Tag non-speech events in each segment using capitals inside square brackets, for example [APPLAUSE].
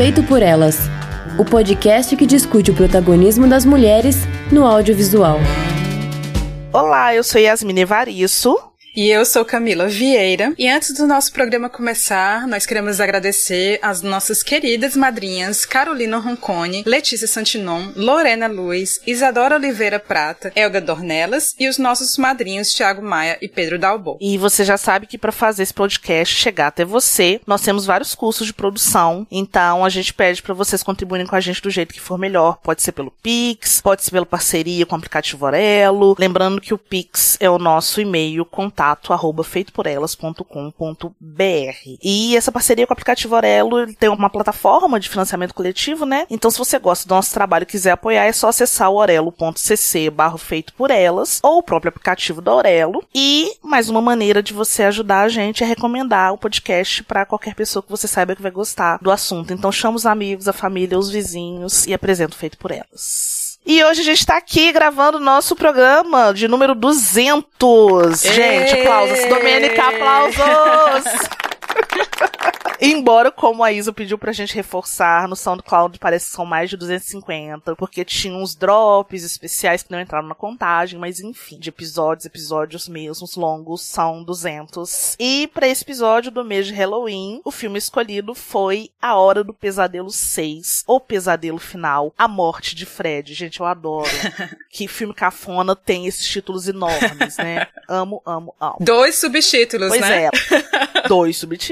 Feito por Elas o podcast que discute o protagonismo das mulheres no audiovisual. Olá, eu sou Yasmin Evaristo. E eu sou Camila Vieira. E antes do nosso programa começar, nós queremos agradecer às nossas queridas madrinhas Carolina Roncone, Letícia Santinon, Lorena Luiz, Isadora Oliveira Prata, Elga Dornelas e os nossos madrinhos Thiago Maia e Pedro Dalbo. E você já sabe que para fazer esse podcast chegar até você, nós temos vários cursos de produção. Então a gente pede para vocês contribuírem com a gente do jeito que for melhor. Pode ser pelo Pix, pode ser pela parceria com o aplicativo Orelo. Lembrando que o Pix é o nosso e-mail contato contato arroba feitoporelas.com.br. E essa parceria com o aplicativo Orelo tem uma plataforma de financiamento coletivo, né? Então, se você gosta do nosso trabalho e quiser apoiar, é só acessar o orelo.cc feito por elas ou o próprio aplicativo da Orelo. E mais uma maneira de você ajudar a gente é recomendar o podcast para qualquer pessoa que você saiba que vai gostar do assunto. Então, chama os amigos, a família, os vizinhos e apresenta o Feito por Elas. E hoje a gente tá aqui gravando o nosso programa de número 200. Ei! Gente, aplausos. Domênica, aplausos! [LAUGHS] Embora, como a Isa pediu pra gente reforçar, no SoundCloud parece que são mais de 250, porque tinha uns drops especiais que não entraram na contagem, mas enfim, de episódios, episódios mesmos longos são 200. E para esse episódio do mês de Halloween, o filme escolhido foi A Hora do Pesadelo 6, O Pesadelo Final, A Morte de Fred. Gente, eu adoro [LAUGHS] que filme cafona tem esses títulos enormes, né? [LAUGHS] Amo, amo, amo. Dois subtítulos, pois né? Pois é. Dois subtítulos.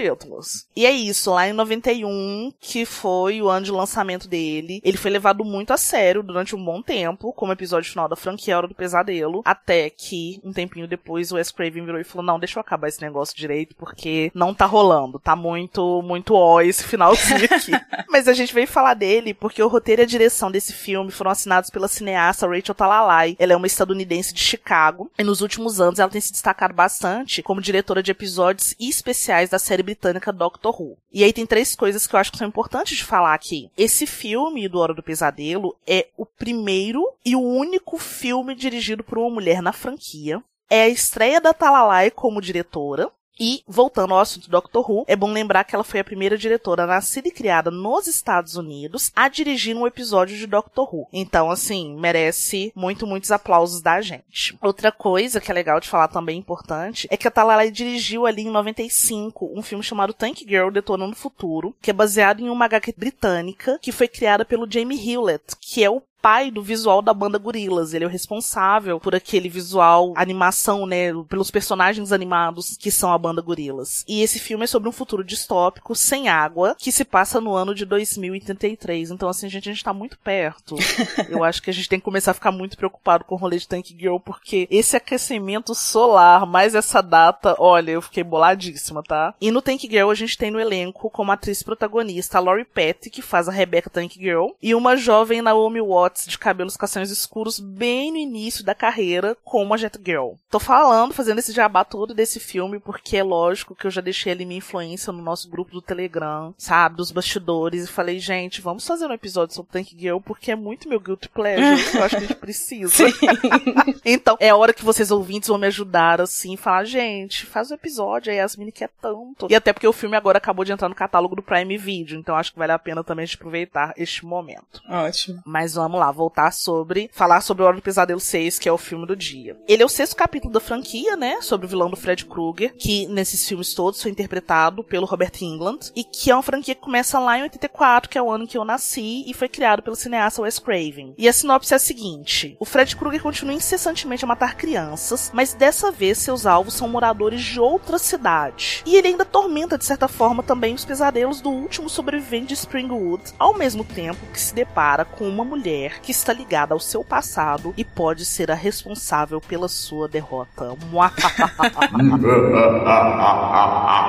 E é isso, lá em 91, que foi o ano de lançamento dele, ele foi levado muito a sério durante um bom tempo, como episódio final da franquia Hora do Pesadelo, até que, um tempinho depois, o Wes Craven virou e falou, não, deixa eu acabar esse negócio direito, porque não tá rolando, tá muito, muito ó esse finalzinho aqui. [LAUGHS] Mas a gente veio falar dele porque o roteiro e a direção desse filme foram assinados pela cineasta Rachel Talalay. Ela é uma estadunidense de Chicago, e nos últimos anos ela tem se destacado bastante como diretora de episódios especiais da série britânica Doctor Who. E aí tem três coisas que eu acho que são importantes de falar aqui. Esse filme do Hora do Pesadelo é o primeiro e o único filme dirigido por uma mulher na franquia. É a estreia da Talalay como diretora. E, voltando ao assunto do Doctor Who, é bom lembrar que ela foi a primeira diretora nascida e criada nos Estados Unidos a dirigir um episódio de Doctor Who. Então, assim, merece muito, muitos aplausos da gente. Outra coisa que é legal de falar também importante é que a Talalay dirigiu ali em 95 um filme chamado Tank Girl Detonando o Futuro, que é baseado em uma HQ britânica que foi criada pelo Jamie Hewlett, que é o pai do visual da banda Gorilas. Ele é o responsável por aquele visual, animação, né, pelos personagens animados que são a banda Gorilas. E esse filme é sobre um futuro distópico, sem água, que se passa no ano de 2033. Então, assim, gente, a gente tá muito perto. [LAUGHS] Eu acho que a gente tem que começar a ficar muito preocupado com o rolê de Tank Girl, porque esse aquecimento solar, mais essa data, olha, eu fiquei boladíssima, tá? E no Tank Girl a gente tem no elenco como atriz protagonista a Laurie Petty, que faz a Rebecca Tank Girl, e uma jovem Naomi Watts De cabelos castanhos escuros bem no início da carreira como a Jet Girl. Tô falando, fazendo esse jabá todo desse filme porque é lógico que eu já deixei ali minha influência no nosso grupo do Telegram, sabe, dos bastidores e falei, gente, vamos fazer um episódio sobre Tank Girl porque é muito meu guilty pleasure, [LAUGHS] eu acho que a gente precisa. [LAUGHS] então, é hora que vocês ouvintes vão me ajudar assim, falar, gente, faz um episódio aí, Yasmin quer tanto. E até porque o filme agora acabou de entrar no catálogo do Prime Video, então acho que vale a pena também a gente aproveitar este momento. Ótimo. Mas vamos vamos lá, voltar sobre. Falar sobre o Hora do Pesadelo 6, que é o filme do dia. Ele é o sexto capítulo da franquia, né? Sobre o vilão do Fred Krueger, que nesses filmes todos foi interpretado pelo Robert England, e que é uma franquia que começa lá em 84, que é o ano que eu nasci, e foi criado pelo cineasta Wes Craven. E a sinopse é a seguinte: o Fred Krueger continua incessantemente a matar crianças, mas dessa vez seus alvos são moradores de outra cidade. E ele ainda tormenta, de certa forma, também os pesadelos do último sobrevivente de Springwood, ao mesmo tempo que se depara com uma mulher mulher que está ligada ao seu passado e pode ser a responsável pela sua derrota. [LAUGHS] [LAUGHS]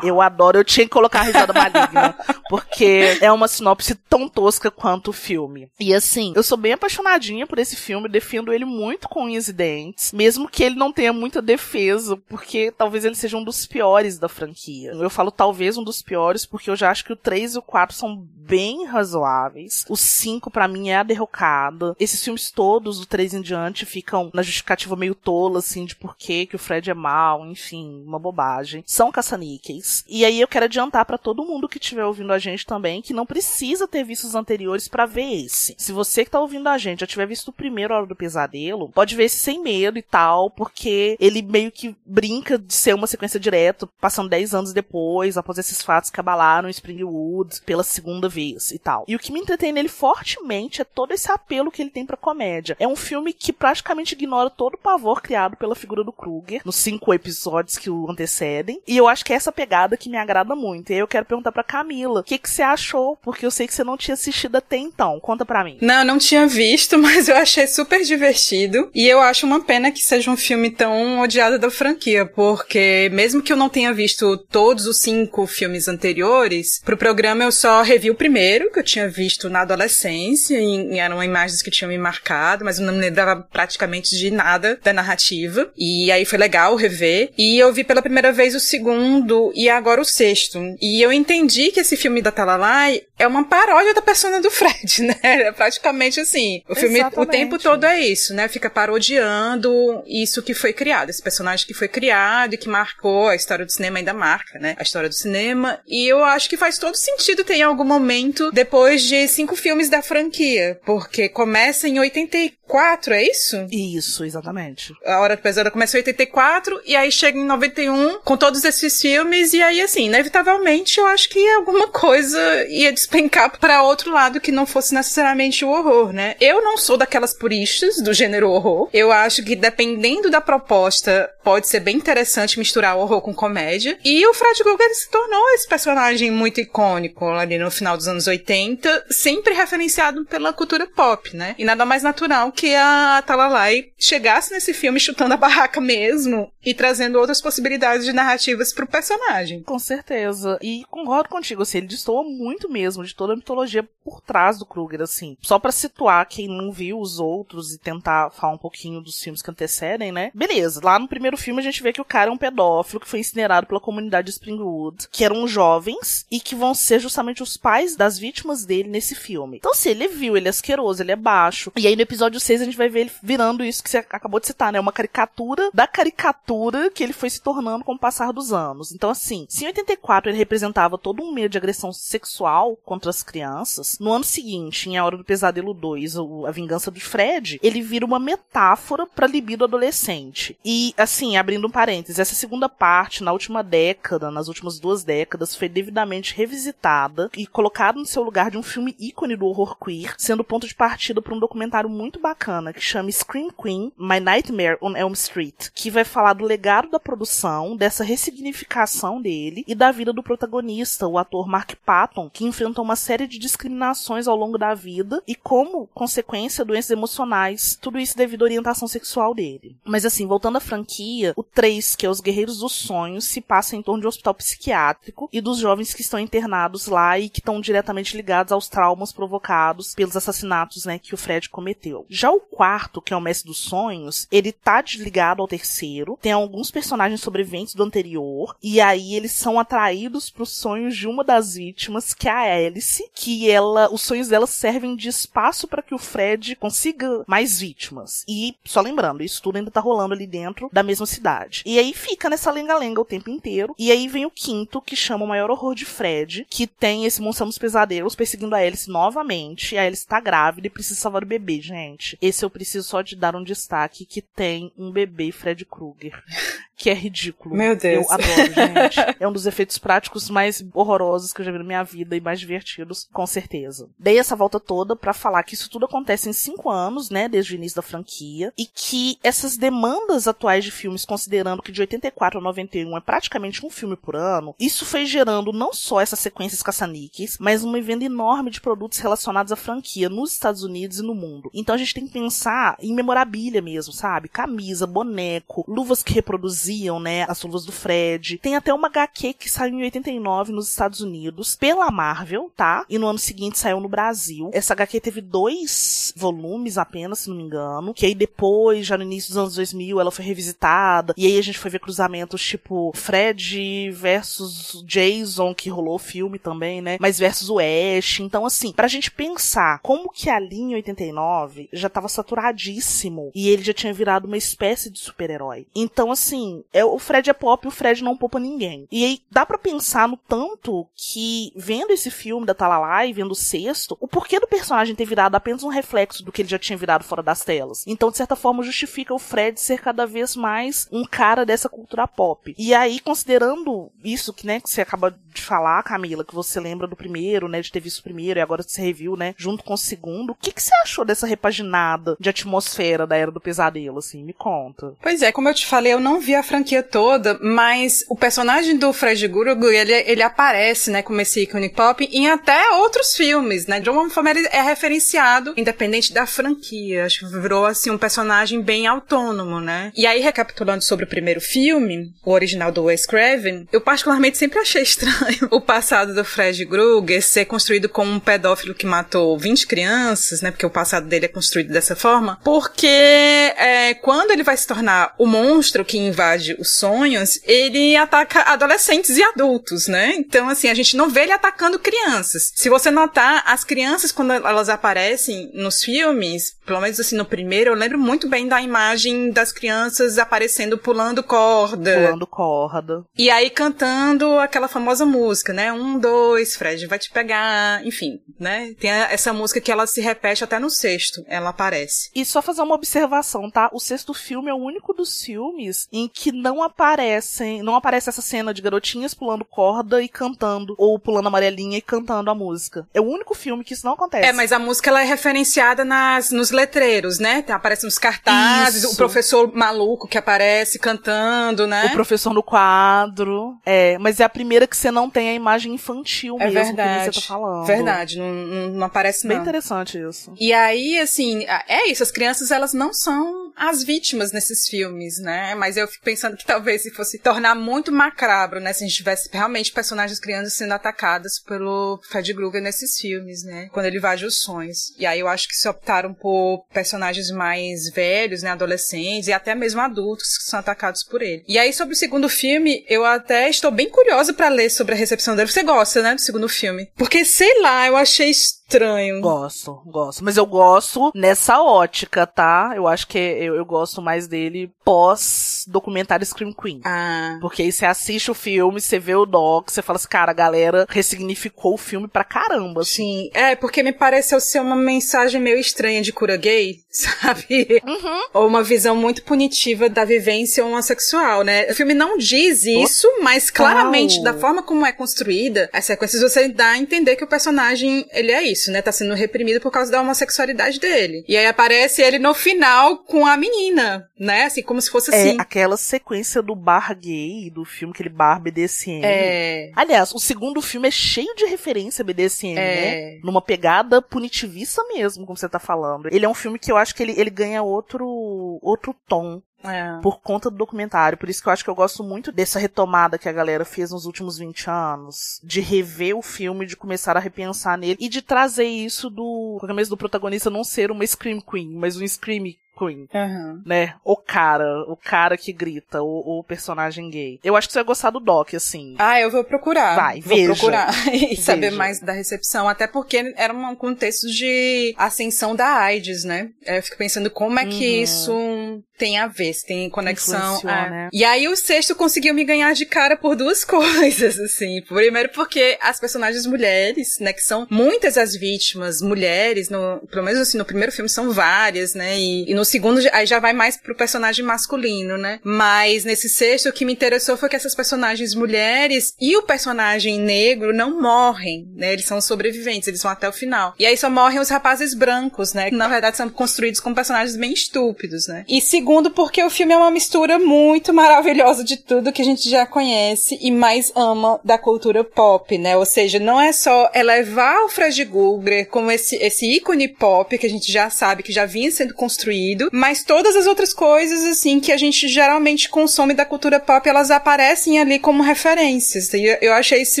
Eu adoro, eu tinha que colocar a risada maligna, [LAUGHS] porque é uma sinopse tão tosca quanto o filme. E assim, eu sou bem apaixonadinha por esse filme, defendo ele muito com unhas e dentes, mesmo que ele não tenha muita defesa, porque talvez ele seja um dos piores da franquia. Eu falo talvez um dos piores, porque eu já acho que o 3 e o 4 são bem razoáveis. O 5 para mim é a derrocada. Esses filmes todos do 3 em diante ficam na justificativa meio tola, assim, de por que que o Fred é mal, enfim, uma bobagem. São caça-níqueis 2. E aí eu quero adiantar para todo mundo que estiver ouvindo a gente também que não precisa ter visto os anteriores para ver esse. Se você que tá ouvindo a gente já tiver visto o primeiro Hora do Pesadelo, pode ver esse sem medo e tal, porque ele meio que brinca de ser uma sequência direto, passando 10 anos depois, após esses fatos que abalaram Springwood pela segunda vez e tal. E o que me entretém nele fortemente é todo esse apelo que ele tem pra comédia. É um filme que praticamente ignora todo o pavor criado pela figura do Kruger nos cinco episódios que o antecedem. E eu acho que é essa pegada que me agrada muito. E aí eu quero perguntar pra Camila, o que, que você achou? Porque eu sei que você não tinha assistido até então. Conta pra mim. Não, não tinha visto, [LAUGHS] mas eu achei super divertido. E eu acho uma pena que seja um filme tão odiado da franquia, porque mesmo que eu não tenha visto todos os cinco filmes anteriores, pro programa eu só revi o primeiro, que eu tinha visto na adolescência, e eram imagens que tinham me marcado, mas eu não me lembrava praticamente de nada da narrativa. E aí foi legal rever. E eu vi pela primeira vez o segundo e agora o sexto. E eu entendi que esse filme da Talalai é uma paródia da persona do Fred, [LAUGHS] né? É praticamente assim. O filme Exatamente. o tempo todo é isso, né? Fica parodiando isso que foi criado, esse personagem que foi criado e que marcou a história do cinema ainda marca, né? A história do cinema. E eu acho que faz todo sentido ter em algum momento depois de cinco filmes da franquia, porque começa em 84, é isso? Isso, exatamente. A Hora Pesada começa em 84 e aí chega em 91 com todos esses filmes e aí assim, inevitavelmente eu acho que alguma coisa ia despencar para outro lado que não fosse necessariamente o horror, né? Eu não sou daquelas puristas do gênero horror. Eu acho que dependendo da proposta, pode ser bem interessante misturar horror com comédia. E o Fred Krueger se tornou esse personagem muito icônico ali no final dos anos 80, sempre referenciado pela cultura pop, né? E nada mais natural que a Talalai chegasse nesse filme chutando a barraca mesmo e trazendo outras possibilidades de narrativas pro personagem. Com certeza. E concordo contigo, assim, ele destoa muito mesmo de toda a mitologia por trás do Kruger, assim. Só para situar quem não viu os outros e tentar falar um pouquinho dos filmes que antecedem, né? Beleza, lá no primeiro filme a gente vê que o cara é um pedófilo que foi incinerado pela comunidade de Springwood, que eram jovens e que vão ser justamente os pais das vítimas dele nesse filme. Então, se ele viu, ele é asqueroso, ele é baixo. E aí no episódio 6 a gente vai ver ele virando isso que você acabou de citar, né? Uma caricatura da caricatura que ele foi se tornando com o passar dos anos. Então, assim, se em 84 ele representava todo um meio de agressão sexual contra as crianças, no ano seguinte, em A Hora do Pesadelo 2, A Vingança do Fred, ele vira uma metáfora pra libido adolescente. E, assim, abrindo um parênteses, essa segunda parte, na última década, nas últimas duas décadas, foi devidamente revisitada e colocada no seu lugar de um filme ícone do horror queer, sendo ponto de partida para um documentário muito bacana que chama Scream Queen, My Nightmare on Elm Street, que vai falar do legado da produção, dessa ressignificação dele e da vida do protagonista, o ator Mark Patton, que enfrentou uma série de discriminações ao longo da vida e como consequência doenças emocionais, tudo isso devido à orientação sexual dele. Mas assim, voltando à franquia, o 3, que é Os Guerreiros dos Sonhos, se passa em torno de um hospital psiquiátrico e dos jovens que estão internados lá e que estão diretamente ligados aos traumas provocados pelos assassinatos, né, que o Fred cometeu. Já o quarto, que é o Mestre dos Sonhos, ele tá desligado ao terceiro, tem alguns personagens sobreviventes do anterior, e aí eles são atraídos para os sonhos de uma das vítimas, que é a Alice, que ela, os sonhos dela servem de espaço para que o Fred consiga mais vítimas. E, só lembrando, isso tudo ainda tá rolando ali dentro da mesma cidade. E aí fica nessa lenga-lenga o tempo inteiro, e aí vem o quinto, que chama o maior horror de Fred, que tem esse monstro dos pesadelos perseguindo a Alice novamente, e a Alice tá grávida e precisa salvar o bebê, gente. Esse eu preciso só de dar um destaque, que tem um bebê Fred Krueger [LAUGHS] que é ridículo. Meu Deus. Eu adoro, gente. [LAUGHS] é um dos efeitos práticos mais horrorosos que eu já vi na minha vida e mais divertidos, com certeza. Dei essa volta toda para falar que isso tudo acontece em cinco anos, né, desde o início da franquia, e que essas demandas atuais de filmes, considerando que de 84 a 91 é praticamente um filme por ano, isso foi gerando não só essas sequências caça-níqueis, mas uma venda enorme de produtos relacionados à franquia nos Estados Unidos e no mundo. Então a gente tem que pensar em memorabilia mesmo, sabe? Camisa, boneco, luvas que reproduziam né, as luvas do Fred. Tem até uma HQ que saiu em 89 nos Estados Unidos pela Marvel, Tá? E no ano seguinte saiu no Brasil. Essa HQ teve dois volumes apenas, se não me engano. Que aí depois, já no início dos anos 2000, ela foi revisitada. E aí a gente foi ver cruzamentos tipo Fred versus Jason, que rolou o filme também, né? Mas versus o Ash. Então, assim, pra gente pensar como que a linha 89 já tava saturadíssimo. E ele já tinha virado uma espécie de super-herói. Então, assim, é, o Fred é pop e o Fred não poupa ninguém. E aí dá para pensar no tanto que, vendo esse filme da Talala e vendo o sexto, o porquê do personagem ter virado apenas um reflexo do que ele já tinha virado fora das telas. Então, de certa forma, justifica o Fred ser cada vez mais um cara dessa cultura pop. E aí, considerando isso que, né, que você acaba de falar, Camila, que você lembra do primeiro, né, de ter visto o primeiro e agora você reviu, né, junto com o segundo, o que, que você achou dessa repaginada de atmosfera da Era do Pesadelo, assim? Me conta. Pois é, como eu te falei, eu não vi a franquia toda, mas o personagem do Fred Guruglu, ele, ele aparece, né, como esse ícone pop em até outros filmes, né? Forma ele é referenciado, independente da franquia. Acho que virou, assim, um personagem bem autônomo, né? E aí, recapitulando sobre o primeiro filme, o original do Wes Craven, eu particularmente sempre achei [LAUGHS] estranho o passado do Fred Krueger ser construído como um pedófilo que matou 20 crianças, né? Porque o passado dele é construído dessa forma. Porque é, quando ele vai se tornar o monstro que invade os sonhos, ele ataca adolescentes e adultos, né? Então, assim, a gente não vê ele atacando crianças. Se você notar, as crianças, quando elas aparecem nos filmes, pelo menos assim no primeiro, eu lembro muito bem da imagem das crianças aparecendo pulando corda. Pulando corda. E aí cantando aquela famosa música, né? Um, dois, Fred vai te pegar. Enfim, né? Tem essa música que ela se repete até no sexto. Ela aparece. E só fazer uma observação, tá? O sexto filme é o único dos filmes em que não aparecem, não aparece essa cena de garotinhas pulando corda e cantando, ou pulando amarelinha e cantando a música. É o único filme que isso não acontece. É, mas a música ela é referenciada nas, nos letreiros, né? Aparece nos cartazes, isso. o professor maluco que aparece cantando, né? O professor no quadro. É, mas é a primeira que você não tem a imagem infantil é mesmo verdade. que você tá falando. Verdade, não, não, não aparece não. Bem interessante isso. E aí, assim, é isso, as crianças elas não são as vítimas nesses filmes, né? Mas eu fico pensando que talvez se fosse tornar muito macabro, né? Se a gente tivesse realmente personagens crianças sendo atacadas pelo Fred Krueger nesses filmes, né? Quando ele invade os sonhos. E aí eu acho que se optaram por personagens mais velhos, né? Adolescentes e até mesmo adultos que são atacados por ele. E aí sobre o segundo filme, eu até estou bem curiosa para ler sobre a recepção dele. Você gosta, né? Do segundo filme? Porque, sei lá, eu achei estranho. Gosto, gosto. Mas eu gosto nessa ótica, tá? Eu acho que eu, eu gosto mais dele pós documentário Scream Queen. Ah. Porque aí você assiste o filme, você vê o doc, você fala assim, cara, a galera ressignificou o filme pra caramba. Assim. Sim. É, porque me pareceu ser uma mensagem meio estranha de cura gay, [LAUGHS] sabe? Uhum. Ou uma visão muito punitiva da vivência homossexual, né? O filme não diz isso, mas claramente, da forma como é construída, as sequências você dá a entender que o personagem, ele é isso, né? Tá sendo reprimido por causa da homossexualidade dele. E aí aparece ele no final com a menina, né? Assim, como se fosse assim. É, aquela sequência do bar gay, do filme, aquele bar BDSM. É. Aliás, o segundo filme é cheio de referência BDSM, É. né? Numa pegada punitivista mesmo, como você tá falando. Ele é um filme que eu acho que ele, ele ganha outro, outro tom É. por conta do documentário. Por isso que eu acho que eu gosto muito dessa retomada que a galera fez nos últimos 20 anos. De rever o filme, de começar a repensar nele e de trazer isso do. Qualquer mesmo do protagonista não ser uma Scream Queen, mas um Scream Queen. Uhum. Né? O cara, o cara que grita, o, o personagem gay. Eu acho que você vai gostar do Doc, assim. Ah, eu vou procurar. Vai, vou veja. procurar [LAUGHS] e saber Veja. mais da recepção. Até porque era um contexto de ascensão da AIDS, né? Eu fico pensando como é que Uhum. isso tem a ver, se tem conexão. É. né? E aí o sexto conseguiu me ganhar de cara por duas [LAUGHS] coisas, assim. Primeiro porque as personagens mulheres, né, que são muitas as vítimas, mulheres, no, pelo menos assim, no primeiro filme são várias, né? E, e no segundo aí já vai mais pro personagem masculino, né? Mas nesse sexto o que me interessou foi que essas personagens mulheres e o personagem negro não morrem, né? Eles são sobreviventes, eles vão até o final. E aí só morrem os rapazes brancos, né? Que na verdade são construídos como personagens bem estúpidos, né? E segundo, porque o filme é uma mistura muito maravilhosa de tudo que a gente já conhece e mais ama da cultura pop, né? Ou seja, não é só elevar o Fred Krueger como esse, esse ícone pop que a gente já sabe, que já vinha sendo construído, sentido, mas todas as outras coisas, assim, que a gente geralmente consome da cultura pop, elas aparecem ali como referências. E eu achei isso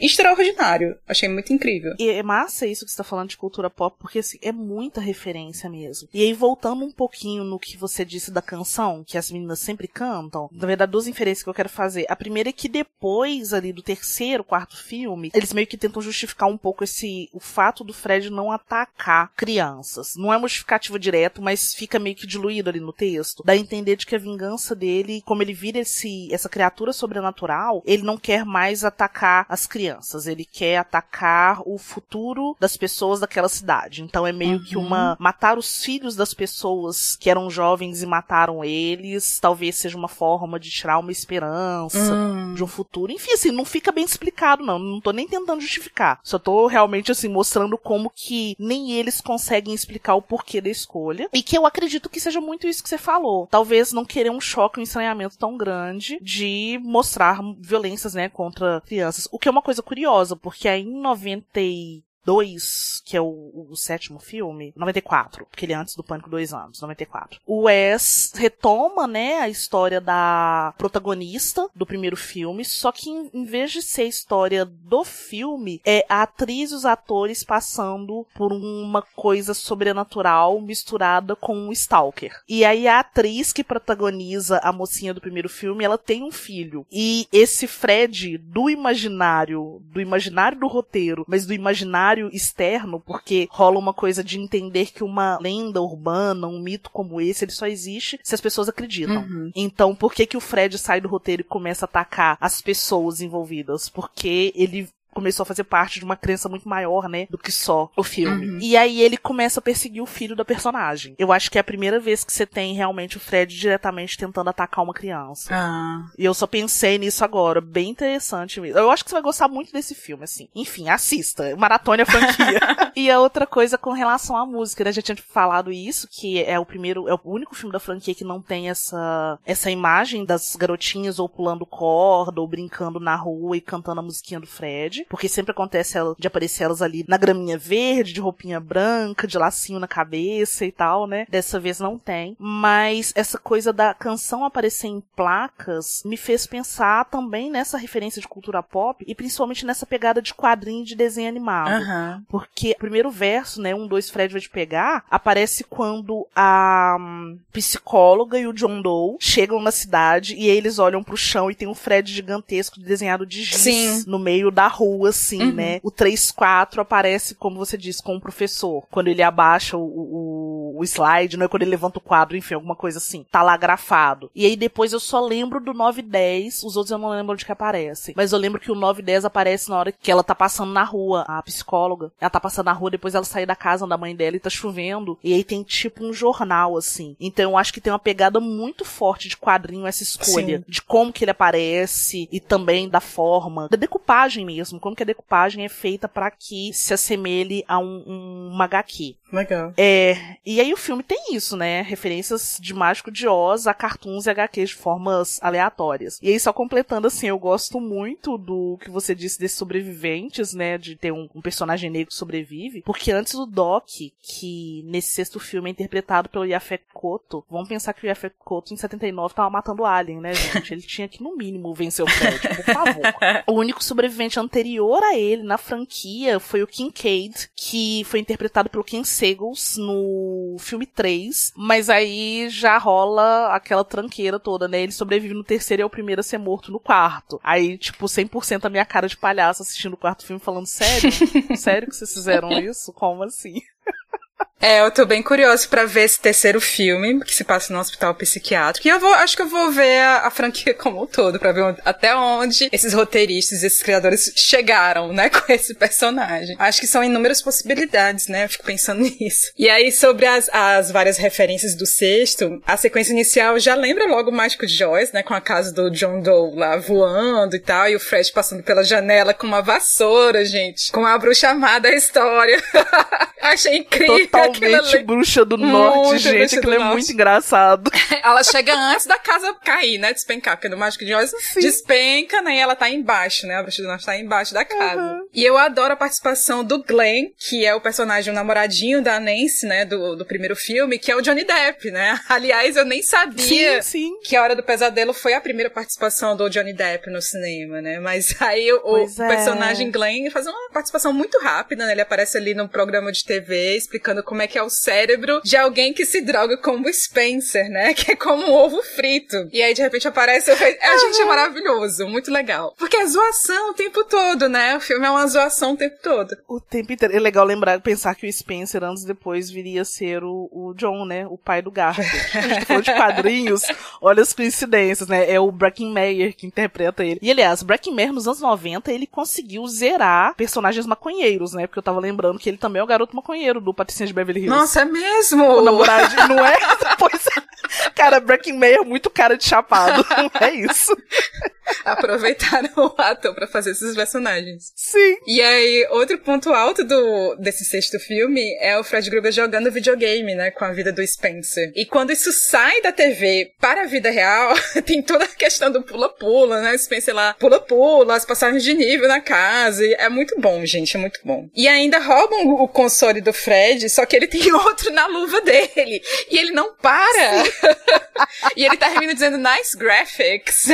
extraordinário. Achei muito incrível. E é massa isso que você tá falando de cultura pop, porque assim, é muita referência mesmo. E aí, voltando um pouquinho no que você disse da canção, que as meninas sempre cantam, na verdade, duas inferências que eu quero fazer. A primeira é que depois ali do terceiro, quarto filme, eles meio que tentam justificar um pouco esse o fato do Fred não atacar crianças. Não é uma justificativa direto, mas fica meio que diluído ali no texto. Dá a entender de que a vingança dele, como ele vira esse essa criatura sobrenatural, ele não quer mais atacar as crianças, ele quer atacar o futuro das pessoas daquela cidade. Então é meio uhum. que uma matar os filhos das pessoas que eram jovens e mataram eles, talvez seja uma forma de tirar uma esperança uhum. de um futuro. Enfim, assim, não fica bem explicado não, não tô nem tentando justificar. Só tô realmente assim mostrando como que nem eles conseguem explicar o porquê da escolha e que eu acredito que seja muito isso que você falou. Talvez não querer um choque, um estranhamento tão grande de mostrar violências, né, contra crianças. O que é uma coisa curiosa, porque aí em 90 2, que é o, o, sétimo filme, 94, porque ele é antes do Pânico dois anos, 94. O Wes retoma, né, a história da protagonista do primeiro filme, só que em, em, vez de ser a história do filme, é a atriz e os atores passando por uma coisa sobrenatural misturada com um stalker. E aí a atriz que protagoniza a mocinha do primeiro filme, ela tem um filho. E esse Fred do imaginário, do imaginário do roteiro, mas do imaginário cenário externo, porque rola uma coisa de entender que uma lenda urbana, um mito como esse, ele só existe se as pessoas acreditam. Uhum. Então, por que que o Fred sai do roteiro e começa a atacar as pessoas envolvidas? Porque ele começou a fazer parte de uma crença muito maior, né, do que só o filme. Uhum. E aí ele começa a perseguir o filho da personagem. Eu acho que é a primeira vez que você tem realmente o Fred diretamente tentando atacar uma criança. Ah. E eu só pensei nisso agora, bem interessante mesmo. Eu acho que você vai gostar muito desse filme, assim. Enfim, assista, maratone a franquia. [LAUGHS] e a outra coisa com relação à música, né, gente tinha falado isso, que é o primeiro, é o único filme da franquia que não tem essa essa imagem das garotinhas ou pulando corda ou brincando na rua e cantando a musiquinha do Fred porque sempre acontece de aparecer elas ali na graminha verde, de roupinha branca, de lacinho na cabeça e tal, né? Dessa vez não tem. Mas essa coisa da canção aparecer em placas me fez pensar também nessa referência de cultura pop e principalmente nessa pegada de quadrinho de desenho animado. Uhum. Porque o primeiro verso, né, um, dois, Fred vai te pegar, aparece quando a um, psicóloga e o John Doe chegam na cidade e eles olham pro chão e tem um Fred gigantesco desenhado de giz Sim. no meio da rua rua, assim, uhum. né? O 3-4 aparece, como você disse, com o professor. Quando ele abaixa o, o, o slide, não é quando ele levanta o quadro, enfim, alguma coisa assim. Tá lá grafado. E aí depois eu só lembro do 9 e 10, os outros eu não lembro de que aparecem. Mas eu lembro que o 9 e 10 aparece na hora que ela tá passando na rua, a psicóloga. Ela tá passando na rua, depois ela sai da casa da mãe dela e tá chovendo. E aí tem tipo um jornal, assim. Então eu acho que tem uma pegada muito forte de quadrinho essa escolha. Sim. De como que ele aparece e também da forma, da decupagem mesmo como que a decupagem é feita para que se assemelhe a um, um, uma HQ. Legal. É, e aí o filme tem isso, né? Referências de Mágico de Oz a cartoons e HQs de formas aleatórias. E aí, só completando assim, eu gosto muito do que você disse desses sobreviventes, né? De ter um, um personagem negro que sobrevive. Porque antes do Doc, que nesse sexto filme é interpretado pelo Yafet Koto, vamos pensar que o Yafet Koto em 79 tava matando Alien, né, gente? Ele tinha que, no mínimo, vencer o Fred, por favor. [LAUGHS] o único sobrevivente anterior a ele na franquia foi o Kincaid, que foi interpretado pelo Ken Segels no filme 3, mas aí já rola aquela tranqueira toda, né? Ele sobrevive no terceiro e é o primeiro a ser morto no quarto. Aí, tipo, 100% a minha cara de palhaço assistindo o quarto filme falando, sério? [LAUGHS] sério que vocês fizeram isso? Como assim? É, eu tô bem curioso para ver esse terceiro filme, que se passa no hospital psiquiátrico. E eu vou, acho que eu vou ver a, a franquia [LAUGHS] como um todo, pra ver onde, até onde esses roteiristas, esses criadores chegaram, né, [LAUGHS] com esse personagem. Acho que são inúmeras possibilidades, né, eu fico pensando [LAUGHS] nisso. E aí, sobre as, as várias referências do sexto, a sequência inicial já lembra logo o Mágico de Joyce, né, com a casa do John Doe lá voando e tal, e o Fred passando pela janela com uma vassoura, gente, com a bruxa amada história. Achei incrível. Totalmente bruxa do norte, muito gente. Aquilo é norte. muito engraçado. [LAUGHS] [LAUGHS] ela chega antes da casa cair, né? Despencar, porque no Mágico de Oz Sim. despenca, né? E ela tá embaixo, né? A bruxa do norte tá embaixo da casa. Uhum. E eu adoro a participação do Glenn, que é o personagem, o namoradinho da Nancy, né? Do, do primeiro filme, que é o Johnny Depp, né? [LAUGHS] Aliás, eu nem sabia sim, sim. que A Hora do Pesadelo foi a primeira participação do Johnny Depp no cinema, né? Mas aí o, o é. personagem Glenn faz uma participação muito rápida, né? Ele aparece ali no programa de TV explicando como é que é o cérebro de alguém que se droga como Spencer, né? [LAUGHS] Que é como um ovo frito. E aí, de repente, aparece. A gente é maravilhoso, muito legal. Porque é zoação o tempo todo, né? O filme é uma zoação o tempo todo. O tempo inteiro. É legal lembrar, pensar que o Spencer, anos depois, viria a ser o, o John, né? O pai do Garfield. [LAUGHS] a gente falou de quadrinhos, olha as coincidências, né? É o Bracken Meyer que interpreta ele. E, aliás, Bracken Meyer, nos anos 90, ele conseguiu zerar personagens maconheiros, né? Porque eu tava lembrando que ele também é o garoto maconheiro do Patricinha de Beverly Hills. Nossa, é mesmo? O namoradinho, não é? [LAUGHS] pois é. Cara, Breaking Meyer é muito cara de chapado. [LAUGHS] é isso. [LAUGHS] Aproveitaram o ator para fazer esses personagens. Sim. E aí, outro ponto alto do, desse sexto filme é o Fred Krueger jogando videogame, né, com a vida do Spencer. E quando isso sai da TV para a vida real, [LAUGHS] tem toda a questão do pula-pula, né, o Spencer lá pula-pula, as passagens de nível na casa, é muito bom, gente, é muito bom. E ainda roubam o console do Fred, só que ele tem [LAUGHS] outro na luva dele. E ele não para. e ele termina dizendo nice graphics.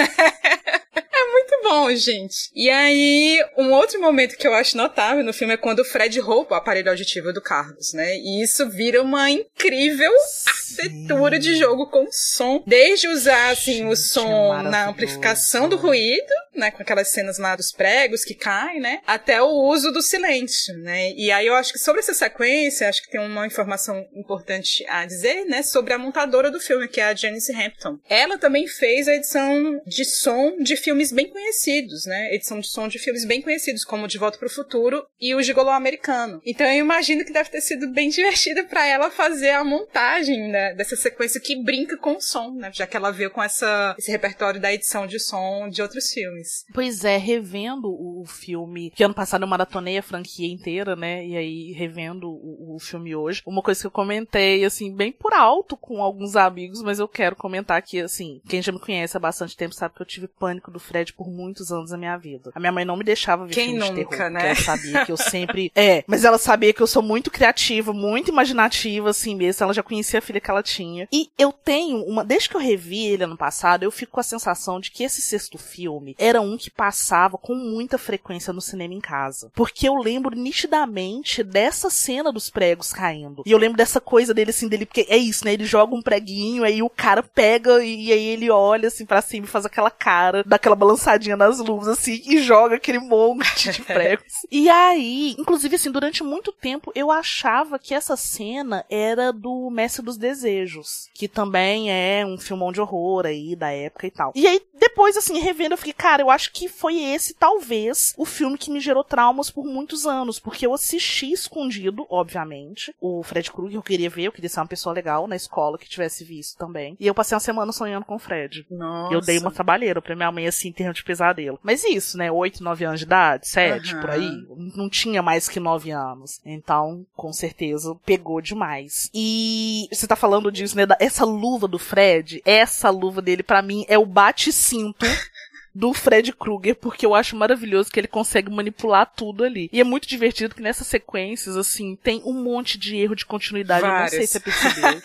É muito bom, gente. E aí, um outro momento que eu acho notável no filme é quando o Fred rouba o aparelho auditivo do Carlos, né? E isso vira uma incrível arquitetura de jogo com som. Desde usar, assim, gente, o som na amplificação do ruído, né? Com aquelas cenas lá dos pregos que caem, né? Até o uso do silêncio, né? E aí eu acho que sobre essa sequência, acho que tem uma informação importante a dizer, né? Sobre a montadora do filme, que é a Janice Hampton. Ela também fez a edição de som de filmes bem conhecidos, né? Edição de som de filmes bem conhecidos, como De Volta para o Futuro e O Gigolô Americano. Então eu imagino que deve ter sido bem [LAUGHS] divertido para ela fazer a montagem né, dessa sequência que brinca com o som, né? Já que ela veio com essa, esse repertório da edição de som de outros filmes. Pois é, revendo o filme, que ano passado eu maratonei a franquia inteira, né? E aí, revendo o, o filme hoje, uma coisa que eu comentei, assim, bem por alto com alguns amigos, mas eu quero comentar aqui, assim, quem já me conhece há bastante tempo sabe que eu tive pânico do Fred por muitos anos da minha vida. A minha mãe não me deixava ver Quem filmes nunca, de terror, né? ela sabia que eu sempre... [LAUGHS] é, mas ela sabia que eu sou muito criativa, muito imaginativa, assim mesmo. Ela já conhecia a filha que ela tinha. E eu tenho uma... Desde que eu revi ele ano passado, eu fico com a sensação de que esse sexto filme era um que passava com muita frequência no cinema em casa. Porque eu lembro nitidamente dessa cena dos pregos caindo. E eu lembro dessa coisa dele, assim, dele... Porque é isso, né? Ele joga um preguinho, aí o cara pega e, e aí ele olha, assim, pra cima e faz aquela cara, daquela balançadinha nas luvas, assim, e joga aquele monte de [LAUGHS] pregos. e aí, inclusive, assim, durante muito tempo eu achava que essa cena era do Mestre dos Desejos, que também é um filmão de horror aí da época e tal. E aí, depois, assim, revendo, eu fiquei, cara, eu acho que foi esse, talvez, o filme que me gerou traumas por muitos anos, porque eu assisti escondido, obviamente, o Fred Krueger, eu queria ver, eu queria ser uma pessoa legal na escola que tivesse visto também. E eu passei uma semana sonhando com o Fred. Nossa. Eu dei uma trabalheira pra minha mãe, assim, em termos de pesadelo. Mas isso, né? Oito, nove anos de idade, sete, uhum. por aí. Não tinha mais que nove anos. Então, com certeza, pegou demais. E você tá falando disso, né? Essa luva do Fred, essa luva dele, para mim, é o bate-cinto [LAUGHS] do Fred Krueger, porque eu acho maravilhoso que ele consegue manipular tudo ali. E é muito divertido que nessas sequências, assim, tem um monte de erro de continuidade. Vários. Eu não sei se você percebeu.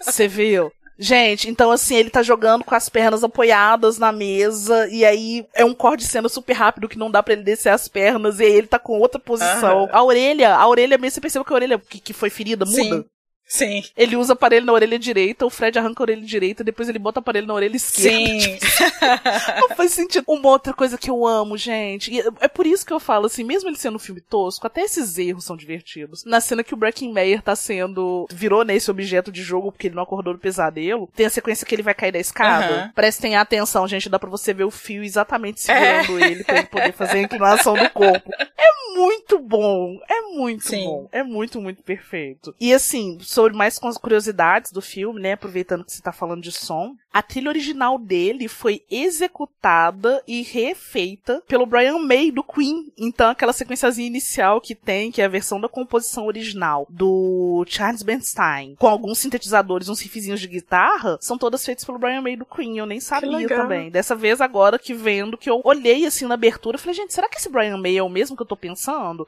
você viu? [LAUGHS] Gente, então assim, ele tá jogando com as pernas apoiadas na mesa, e aí é um corte de cena super rápido que não dá para ele descer as pernas, e aí ele tá com outra posição. Uhum. A orelha, a orelha mesmo, você percebeu que a orelha que, que foi ferida muda? Sim. Sim. Ele usa aparelho na orelha direita, o Fred arranca a orelha direita, depois ele bota aparelho na orelha esquerda. Sim. [LAUGHS] não faz sentido. Uma outra coisa que eu amo, gente. E é por isso que eu falo assim, mesmo ele sendo um filme tosco, até esses erros são divertidos. Na cena que o Breaking Mayer tá sendo. virou nesse objeto de jogo porque ele não acordou do pesadelo, tem a sequência que ele vai cair da escada. Uhum. Prestem atenção, gente, dá pra você ver o fio exatamente segurando é. ele pra ele poder fazer a inclinação do corpo. É muito muito bom. É muito Sim. bom. É muito, muito perfeito. E assim, sobre mais curiosidades do filme, né? Aproveitando que você tá falando de som, a trilha original dele foi executada e refeita pelo Brian May do Queen. Então, aquela sequenciazinha inicial que tem, que é a versão da composição original do Charles Bernstein, com alguns sintetizadores, uns riffzinhos de guitarra, são todas feitas pelo Brian May do Queen. Eu nem sabia também. Dessa vez, agora que vendo, que eu olhei assim na abertura, falei, gente, será que esse Brian May é o mesmo que eu tô pensando?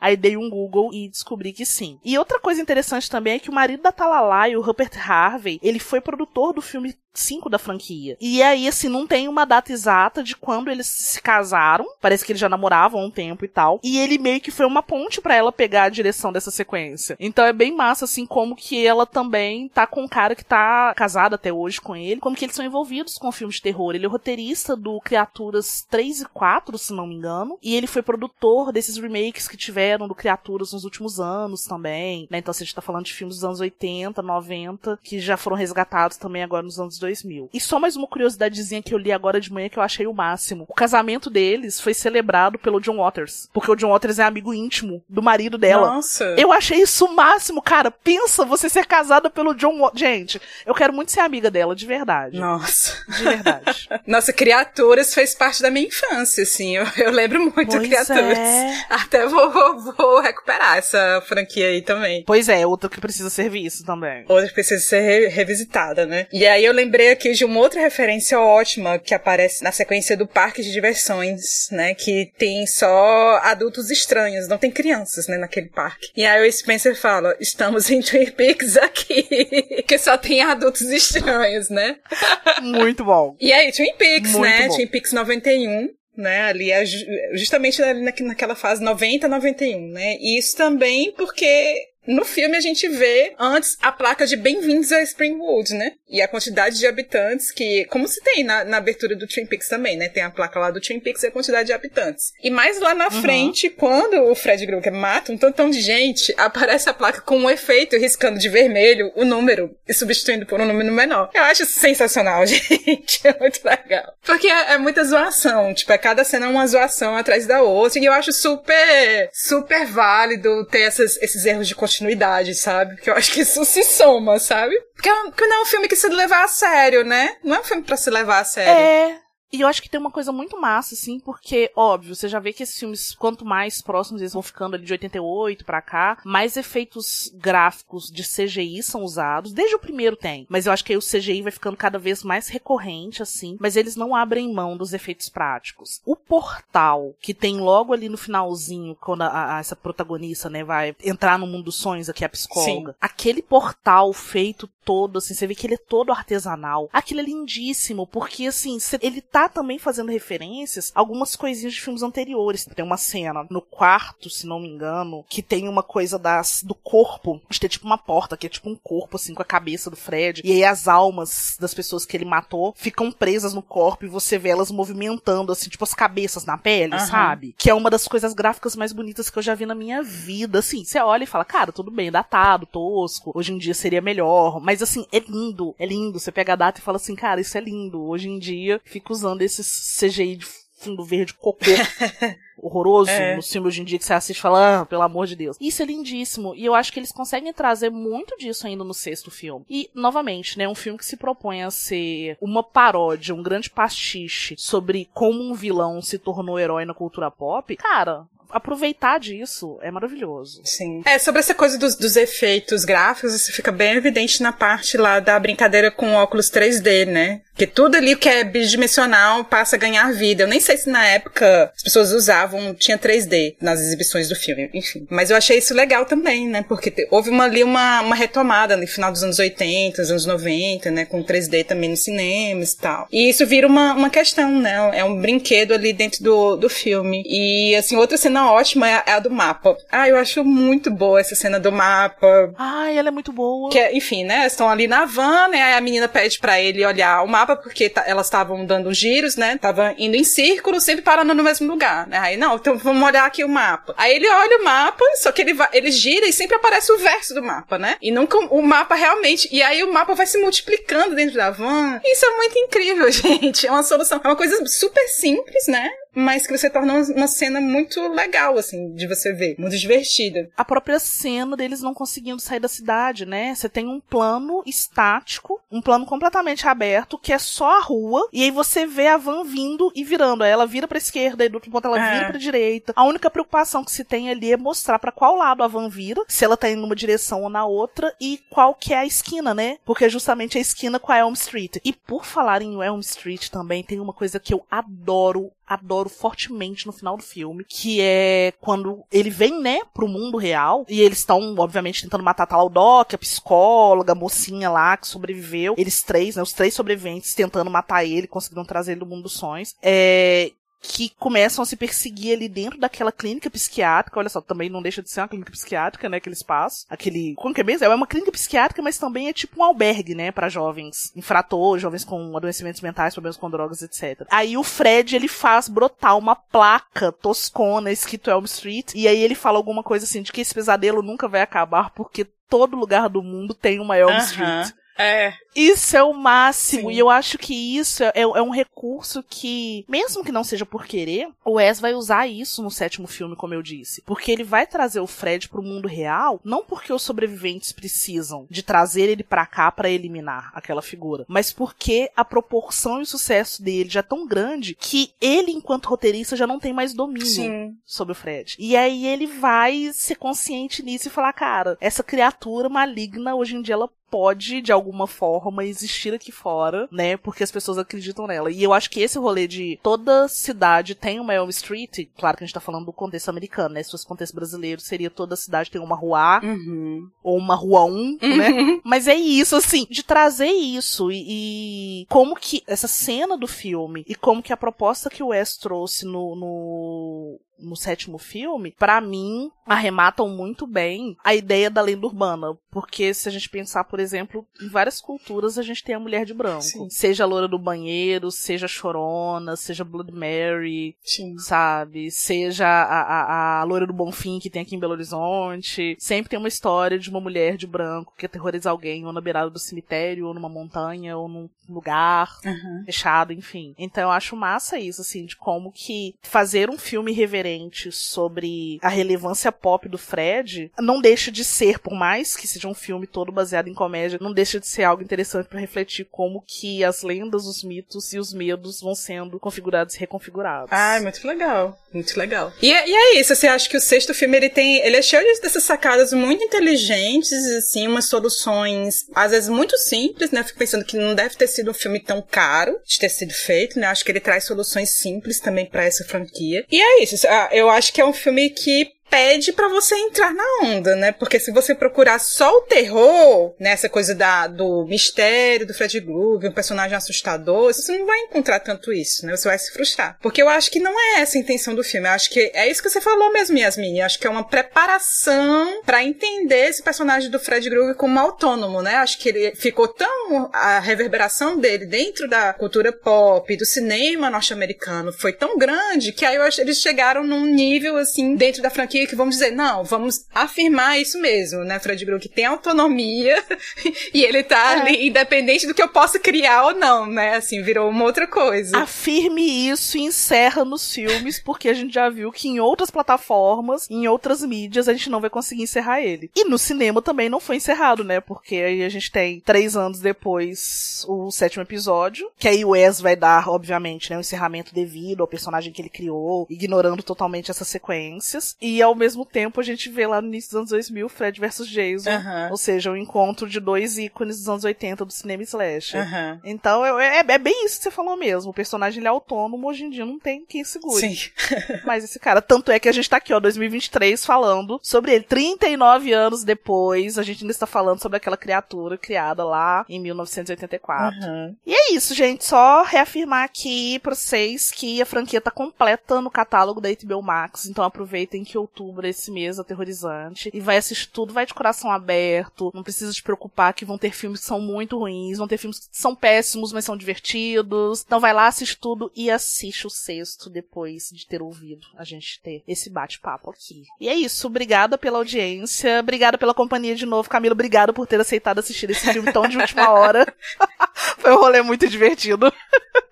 Aí dei um Google e descobri que sim. E outra coisa interessante também é que o marido da Talalai, o Rupert Harvey, ele foi produtor do filme 5 da franquia. E aí, assim, não tem uma data exata de quando eles se casaram. Parece que eles já namoravam há um tempo e tal. E ele meio que foi uma ponte para ela pegar a direção dessa sequência. Então é bem massa, assim, como que ela também tá com um cara que tá casado até hoje com ele. Como que eles são envolvidos com filmes de terror. Ele é roteirista do Criaturas 3 e 4, se não me engano. E ele foi produtor desses remakes que tiveram do Criaturas nos últimos anos também. Né? Então, se a gente tá falando de filmes dos anos 80, 90, que já foram resgatados também agora nos anos 2000. E só mais uma curiosidadezinha que eu li agora de manhã que eu achei o máximo. O casamento deles foi celebrado pelo John Waters. Porque o John Waters é amigo íntimo do marido dela. Nossa. Eu achei isso o máximo, cara. Pensa você ser casada pelo John Waters. Gente, eu quero muito ser amiga dela, de verdade. Nossa. De verdade. [LAUGHS] Nossa, Criaturas fez parte da minha infância, assim. Eu, eu lembro muito pois Criaturas. É. Até vou, vou, vou, recuperar essa franquia aí também. Pois é, outra que precisa ser vista também. Outra que precisa ser re revisitada, né? E aí eu lembrei aqui de uma outra referência ótima que aparece na sequência do Parque de Diversões, né? Que tem só adultos estranhos, não tem crianças, né, naquele parque. E aí o Spencer fala, estamos em Twin Peaks aqui, [LAUGHS] que só tem adultos estranhos, né? [LAUGHS] Muito bom. E aí, Twin Peaks, Muito né? bom. Twin Peaks 91, né? Ali é ju- justamente ali na- naquela fase 90, 91, né? E isso também porque no filme a gente vê antes a placa de bem-vindos a Springwood, né? E a quantidade de habitantes que, como se tem na, na abertura do Twin Peaks também, né? Tem a placa lá do Twin Peaks e a quantidade de habitantes. E mais lá na frente, quando o Fred Krueger mata um tantão de gente, aparece a placa com um efeito riscando de vermelho o número e substituindo por um número menor. Eu acho sensacional, [LAUGHS] gente. É muito legal. Porque é, é muita zoação. Tipo, é cada cena uma zoação atrás da outra. E eu acho super, super válido ter essas, esses erros de continuidade, sabe? Porque eu acho que isso se soma, sabe? Porque, é porque não é um filme que se levar a sério, né? Não é um filme pra se levar a sério. É. E eu acho que tem uma coisa muito massa, assim, porque, óbvio, você já vê que esses filmes, quanto mais próximos eles vão ficando ali de 88 pra cá, mais efeitos gráficos de CGI são usados. Desde o primeiro tem. Mas eu acho que aí o CGI vai ficando cada vez mais recorrente, assim. Mas eles não abrem mão dos efeitos práticos. O portal, que tem logo ali no finalzinho, quando a, a- essa protagonista, né, vai entrar no mundo dos sonhos, aqui é a psicóloga. Aquele portal feito todo, assim, você vê que ele é todo artesanal. Aquilo é lindíssimo, porque, assim, ele tá também fazendo referências a algumas coisinhas de filmes anteriores. Tem uma cena no quarto, se não me engano, que tem uma coisa das, do corpo, de ter tipo uma porta, que é tipo um corpo, assim, com a cabeça do Fred. E aí as almas das pessoas que ele matou ficam presas no corpo e você vê elas movimentando, assim, tipo as cabeças na pele, Aham. sabe? Que é uma das coisas gráficas mais bonitas que eu já vi na minha vida. Assim, você olha e fala, cara, tudo bem, datado, tosco, hoje em dia seria melhor. Mas assim, é lindo, é lindo. Você pega a data e fala assim, cara, isso é lindo. Hoje em dia, fica usando esses CGI de fundo verde cocô. [LAUGHS] Horroroso É. no filme hoje em dia que você assiste e fala, ah, pelo amor de Deus. Isso é lindíssimo. E eu acho que eles conseguem trazer muito disso ainda no sexto filme. E, novamente, né, um filme que se propõe a ser uma paródia, um grande pastiche sobre como um vilão se tornou herói na cultura pop. Cara, aproveitar disso é maravilhoso. Sim. É, sobre essa coisa dos, dos efeitos gráficos, isso fica bem evidente na parte lá da brincadeira com óculos 3D, né? Que tudo ali que é bidimensional passa a ganhar vida. Eu nem sei se na época as pessoas usavam, tinha 3D nas exibições do filme, enfim. Mas eu achei isso legal também, né? Porque houve uma, ali uma, uma retomada no final dos anos 80, dos anos 90, né? Com 3D também nos cinemas e tal. E isso vira uma, uma questão, né? É um brinquedo ali dentro do, do filme. E, assim, outra cena ótima é a, é a do mapa. Ah, eu acho muito boa essa cena do mapa. Ai, ela é muito boa. Que, é- enfim, né? Estão ali na van, né? Aí a menina pede pra ele olhar o mapa, porque tá- elas estavam dando giros, né? Tava indo em círculo, sempre parando no mesmo lugar, né? Aí, não, então vamos olhar aqui o mapa. Aí ele olha o mapa, só que ele, vai, ele gira e sempre aparece o verso do mapa, né? E nunca o mapa realmente. E aí o mapa vai se multiplicando dentro da van. Isso é muito incrível, [LAUGHS] gente. É uma solução. É uma coisa super simples, né? Mas que você torna uma cena muito legal, assim, de você ver, muito divertida. A própria cena deles não conseguindo sair da cidade, né? Você tem um plano estático, um plano completamente aberto, que é só a rua, e aí você vê a van vindo e virando. Aí ela vira pra esquerda, e do outro ponto ela é. vira pra direita. A única preocupação que se tem ali é mostrar para qual lado a van vira, se ela tá indo numa direção ou na outra, e qual que é a esquina, né? Porque é justamente a esquina com a Elm Street. E por falar em Elm Street também, tem uma coisa que eu adoro adoro fortemente no final do filme, que é quando ele vem, né, pro mundo real, e eles estão, obviamente, tentando matar a tal Doc, a psicóloga, a mocinha lá que sobreviveu, eles três, né, os três sobreviventes tentando matar ele, conseguiram trazer ele do mundo dos sonhos. É, que começam a se perseguir ali dentro daquela clínica psiquiátrica. Olha só, também não deixa de ser uma clínica psiquiátrica, né? Aquele espaço. Aquele. Como que é mesmo? É uma clínica psiquiátrica, mas também é tipo um albergue, né? para jovens infratores, jovens com adoecimentos mentais, problemas com drogas, etc. Aí o Fred, ele faz brotar uma placa toscona escrito Elm Street. E aí ele fala alguma coisa assim de que esse pesadelo nunca vai acabar porque todo lugar do mundo tem uma Elm uh -huh. Street. É. Isso é o máximo. Sim. E eu acho que isso é, é, um recurso que, mesmo que não seja por querer, o Wes vai usar isso no sétimo filme, como eu disse. Porque ele vai trazer o Fred pro mundo real, não porque os sobreviventes precisam de trazer ele para cá para eliminar aquela figura, mas porque a proporção e o sucesso dele já é tão grande que ele, enquanto roteirista, já não tem mais domínio Sim. sobre o Fred. E aí ele vai ser consciente nisso e falar, cara, essa criatura maligna, hoje em dia ela pode, de alguma forma, existir aqui fora, né? Porque as pessoas acreditam nela. E eu acho que esse rolê de toda cidade tem uma Elm Street, claro que a gente tá falando do contexto americano, né? Se fosse contexto brasileiro, seria toda cidade tem uma rua A, uhum. ou uma rua 1, uhum. né? Mas é isso, assim, de trazer isso e, e, como que essa cena do filme e como que a proposta que o Wes trouxe no, no no sétimo filme, para mim, arrematam muito bem a ideia da lenda urbana. Porque se a gente pensar, por exemplo, em várias culturas a gente tem a mulher de branco. Sim. Seja a loura do banheiro, seja a chorona, seja Blood Mary, Sim. sabe? Seja a, a, a loira do Bonfim que tem aqui em Belo Horizonte. Sempre tem uma história de uma mulher de branco que aterroriza alguém ou na beirada do cemitério, ou numa montanha, ou num lugar uhum. fechado, enfim. Então eu acho massa isso, assim, de como que fazer um filme reverente diferente sobre a relevância pop do Fred, não deixa de ser, por mais que seja um filme todo baseado em comédia, não deixa de ser algo interessante para refletir como que as lendas, os mitos e os medos vão sendo configurados e reconfigurados. Ah, muito legal. Muito legal. E, é, e é isso, você acha que o sexto filme ele tem. Ele é cheio dessas sacadas muito inteligentes, assim, umas soluções, às vezes muito simples, né? fico pensando que não deve ter sido um filme tão caro de ter sido feito, né? Acho que ele traz soluções simples também para essa franquia. E é isso, eu acho que é um filme que pede para você entrar na onda, né? Porque se você procurar só o terror, nessa né, coisa da, do mistério do Fred Groove, um personagem assustador, você não vai encontrar tanto isso, né? Você vai se frustrar. Porque eu acho que não é essa a intenção do filme. Eu acho que é isso que você falou mesmo, Yasmin. Eu acho que é uma preparação para entender esse personagem do Fred Groove como autônomo, né? Eu acho que ele ficou tão. A reverberação dele dentro da cultura pop, do cinema norte-americano, foi tão grande que aí eu acho que eles chegaram num nível, assim, dentro da franquia que vamos dizer, não, vamos afirmar isso mesmo, né? Fred Brook tem autonomia [LAUGHS] e ele tá é. ali, independente do que eu possa criar ou não, né? Assim, virou uma outra coisa. Afirme isso e encerra nos filmes, porque a gente já viu que em outras plataformas, em outras mídias, a gente não vai conseguir encerrar ele. E no cinema também não foi encerrado, né? Porque aí a gente tem três anos depois o sétimo episódio, que aí o Wes vai dar, obviamente, né, um encerramento devido ao personagem que ele criou, ignorando totalmente essas sequências. E ao mesmo tempo a gente vê lá no início dos anos 2000 Fred versus Jason. Ou seja, o um encontro de dois ícones dos anos 80 do cinema slash. Então é, é, é, bem isso que você falou mesmo. O personagem ele é autônomo, hoje em dia não tem quem segure. Sim. [LAUGHS] Mas esse cara, tanto é que a gente tá aqui, ó, 2023, falando sobre ele. 39 anos depois, a gente ainda está falando sobre aquela criatura criada lá em 1984. Uhum. E é isso, gente. Só reafirmar aqui pra vocês que a franquia tá completa no catálogo da HBO Max. Então aproveitem que outubro outubro, esse mês aterrorizante. E vai assistir tudo, vai de coração aberto. Não precisa te preocupar que vão ter filmes que são muito ruins, vão ter filmes que são péssimos, mas são divertidos. Então vai lá, assiste tudo e assiste o sexto depois de ter ouvido a gente ter esse bate-papo aqui. E é isso, obrigada pela audiência, obrigada pela companhia de novo. Camila, obrigado por ter aceitado assistir esse filme tão de última hora. [LAUGHS] [LAUGHS] Foi um rolê muito divertido. [LAUGHS]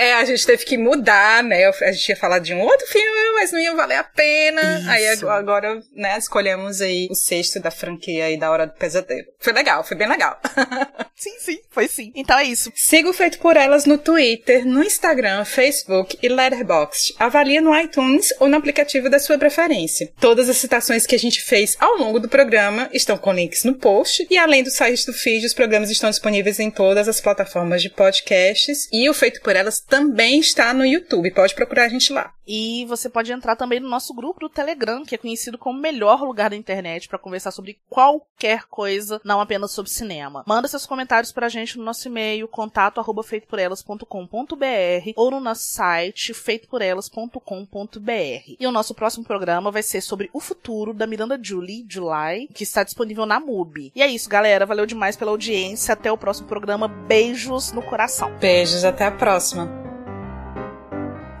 É, a gente teve que mudar, né? A gente ia falar de um outro filme, mas não ia valer a pena. Isso. Aí agora, né, escolhemos aí o sexto da franquia aí da Hora do Pesadelo. Foi legal, foi bem legal. [LAUGHS] sim, sim, foi sim. Então é isso. Siga o Feito por Elas no Twitter, no Instagram, Facebook e Letterboxd. Avalie no iTunes ou no aplicativo da sua preferência. Todas as citações que a gente fez ao longo do programa estão com links no post. E além do site do feed, os programas estão disponíveis em todas as plataformas de podcasts. E o Feito por Elas também está no YouTube. Pode procurar a gente lá. E você pode entrar também no nosso grupo do Telegram, que é conhecido como o melhor lugar da internet para conversar sobre qualquer coisa, não apenas sobre cinema. Manda seus comentários pra gente no nosso e-mail, contato arroba feitoporelas.com.br ou no nosso site feitoporelas.com.br. E o nosso próximo programa vai ser sobre o futuro da Miranda Julie, July, que está disponível na MUBI. E é isso, galera. Valeu demais pela audiência. Até o próximo programa. Beijos no coração. Beijos, até a próxima.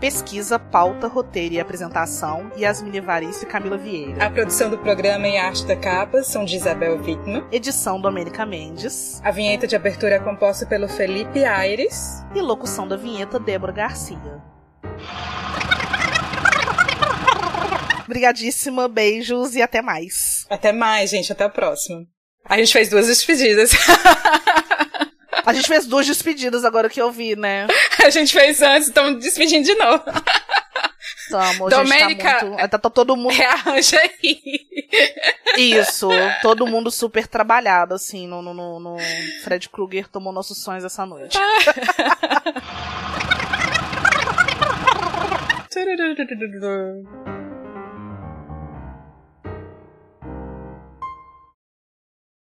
Pesquisa, pauta, roteiro e apresentação, Yasmin Evaristo e Camila Vieira. A produção do programa e arte da capa são de Isabel Wittmann. Edição Domênica Mendes. A vinheta de abertura é composta pelo Felipe Aires. E locução da vinheta, Débora Garcia. [LAUGHS] Obrigadíssima, beijos e até mais. Até mais, gente. Até a próxima. A gente fez duas despedidas. [LAUGHS] A gente fez duas despedidas agora que eu vi, né? A gente fez antes, estamos despedindo de novo. Tamo, Domênica, tá, muito, tá, tá todo mundo. Rearranja aí. Isso, todo mundo super trabalhado, assim, no, no, no Fred Krueger tomou nossos sonhos essa noite. [LAUGHS]